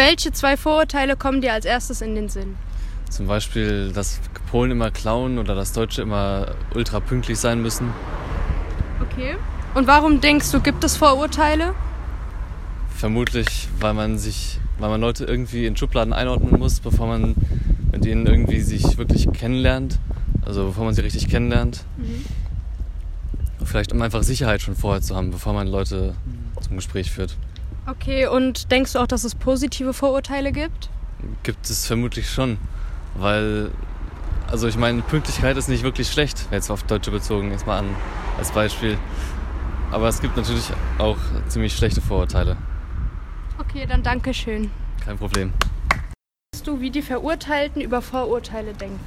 welche zwei Vorurteile kommen dir als erstes in den Sinn? Zum Beispiel, dass Polen immer klauen oder dass Deutsche immer ultra pünktlich sein müssen. Okay. Und warum denkst du, gibt es Vorurteile? Vermutlich, weil man sich, weil man Leute irgendwie in Schubladen einordnen muss, bevor man mit ihnen irgendwie sich wirklich kennenlernt. Also bevor man sie richtig kennenlernt. Mhm. Vielleicht um einfach Sicherheit schon vorher zu haben, bevor man Leute zum Gespräch führt. Okay, und denkst du auch, dass es positive Vorurteile gibt? Gibt es vermutlich schon. Weil, also ich meine, Pünktlichkeit ist nicht wirklich schlecht, jetzt auf Deutsche bezogen, jetzt mal an als Beispiel. Aber es gibt natürlich auch ziemlich schlechte Vorurteile. Okay, dann danke schön. Kein Problem. Weißt du, wie die Verurteilten über Vorurteile denken?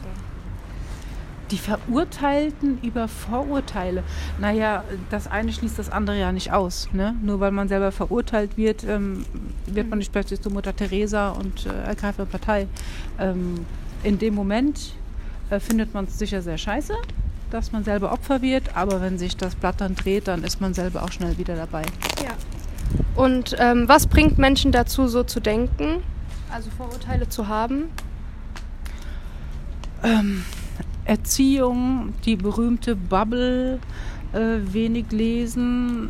Die Verurteilten über Vorurteile. Naja, das eine schließt das andere ja nicht aus. Ne? Nur weil man selber verurteilt wird, ähm, wird man nicht plötzlich zu Mutter Teresa und äh, ergreift eine Partei. Ähm, in dem Moment äh, findet man es sicher sehr scheiße, dass man selber Opfer wird, aber wenn sich das Blatt dann dreht, dann ist man selber auch schnell wieder dabei. Ja. Und ähm, was bringt Menschen dazu, so zu denken, also Vorurteile zu haben? Ähm, Erziehung, die berühmte Bubble, äh, wenig lesen,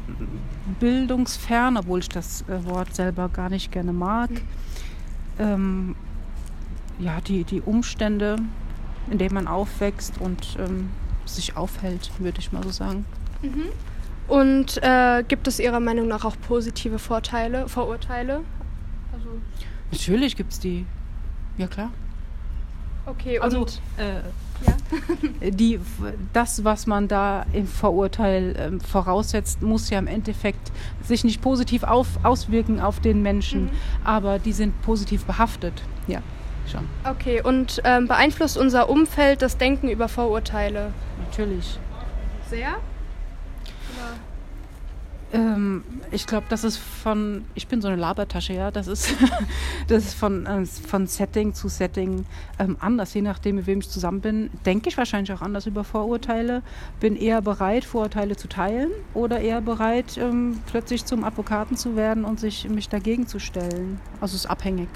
bildungsfern, obwohl ich das äh, Wort selber gar nicht gerne mag. Mhm. Ähm, ja, die, die Umstände, in denen man aufwächst und ähm, sich aufhält, würde ich mal so sagen. Mhm. Und äh, gibt es Ihrer Meinung nach auch positive Vorteile, Vorurteile? Also Natürlich gibt es die. Ja, klar. Okay, also, und äh, ja. die, das, was man da im Vorurteil äh, voraussetzt, muss ja im Endeffekt sich nicht positiv auf, auswirken auf den Menschen, mhm. aber die sind positiv behaftet. Ja schon. Okay, und ähm, beeinflusst unser Umfeld das Denken über Vorurteile? Natürlich. Sehr? Ähm, ich glaube, das ist von, ich bin so eine Labertasche, ja, das ist, das ist von, äh, von Setting zu Setting ähm, anders, je nachdem, mit wem ich zusammen bin, denke ich wahrscheinlich auch anders über Vorurteile, bin eher bereit, Vorurteile zu teilen oder eher bereit, ähm, plötzlich zum Advokaten zu werden und sich, mich dagegen zu stellen. Also es ist abhängig.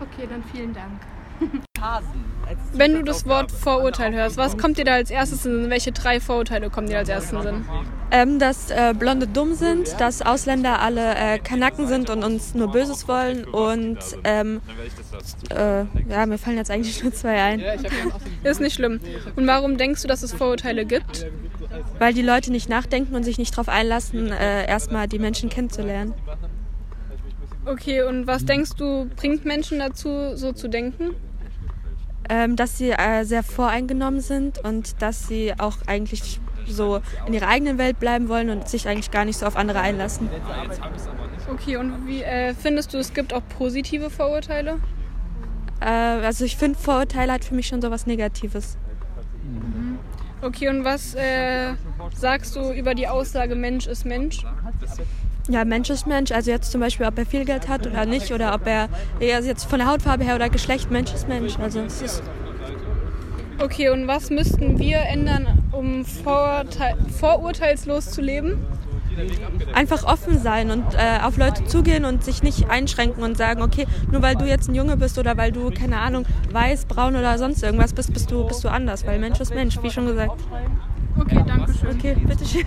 Okay, dann vielen Dank. Wenn du das Wort Vorurteil hörst, was kommt dir da als erstes in Welche drei Vorurteile kommen dir als erstes in Sinn? Ähm, dass äh, Blonde dumm sind, dass Ausländer alle äh, Kanacken sind und uns nur Böses wollen und ähm, äh, ja, mir fallen jetzt eigentlich nur zwei ein. Ist nicht schlimm. Und warum denkst du, dass es Vorurteile gibt? Weil die Leute nicht nachdenken und sich nicht darauf einlassen, äh, erstmal die Menschen kennenzulernen. Okay, und was denkst du, bringt Menschen dazu, so zu denken? Ähm, dass sie äh, sehr voreingenommen sind und dass sie auch eigentlich so in ihrer eigenen Welt bleiben wollen und sich eigentlich gar nicht so auf andere einlassen. Okay, und wie äh, findest du, es gibt auch positive Vorurteile? Äh, also ich finde, Vorurteile hat für mich schon so was Negatives. Mhm. Okay, und was äh, sagst du über die Aussage Mensch ist Mensch? Ja, Mensch ist Mensch. Also jetzt zum Beispiel, ob er viel Geld hat oder nicht oder ob er jetzt von der Hautfarbe her oder Geschlecht Mensch ist Mensch. Also es ist Okay, und was müssten wir ändern, um vorurteil vorurteilslos zu leben? Einfach offen sein und äh, auf Leute zugehen und sich nicht einschränken und sagen, okay, nur weil du jetzt ein Junge bist oder weil du, keine Ahnung, weiß, braun oder sonst irgendwas bist, bist du, bist du anders, weil Mensch ist Mensch, wie schon gesagt. Okay, danke schön. Okay, bitteschön.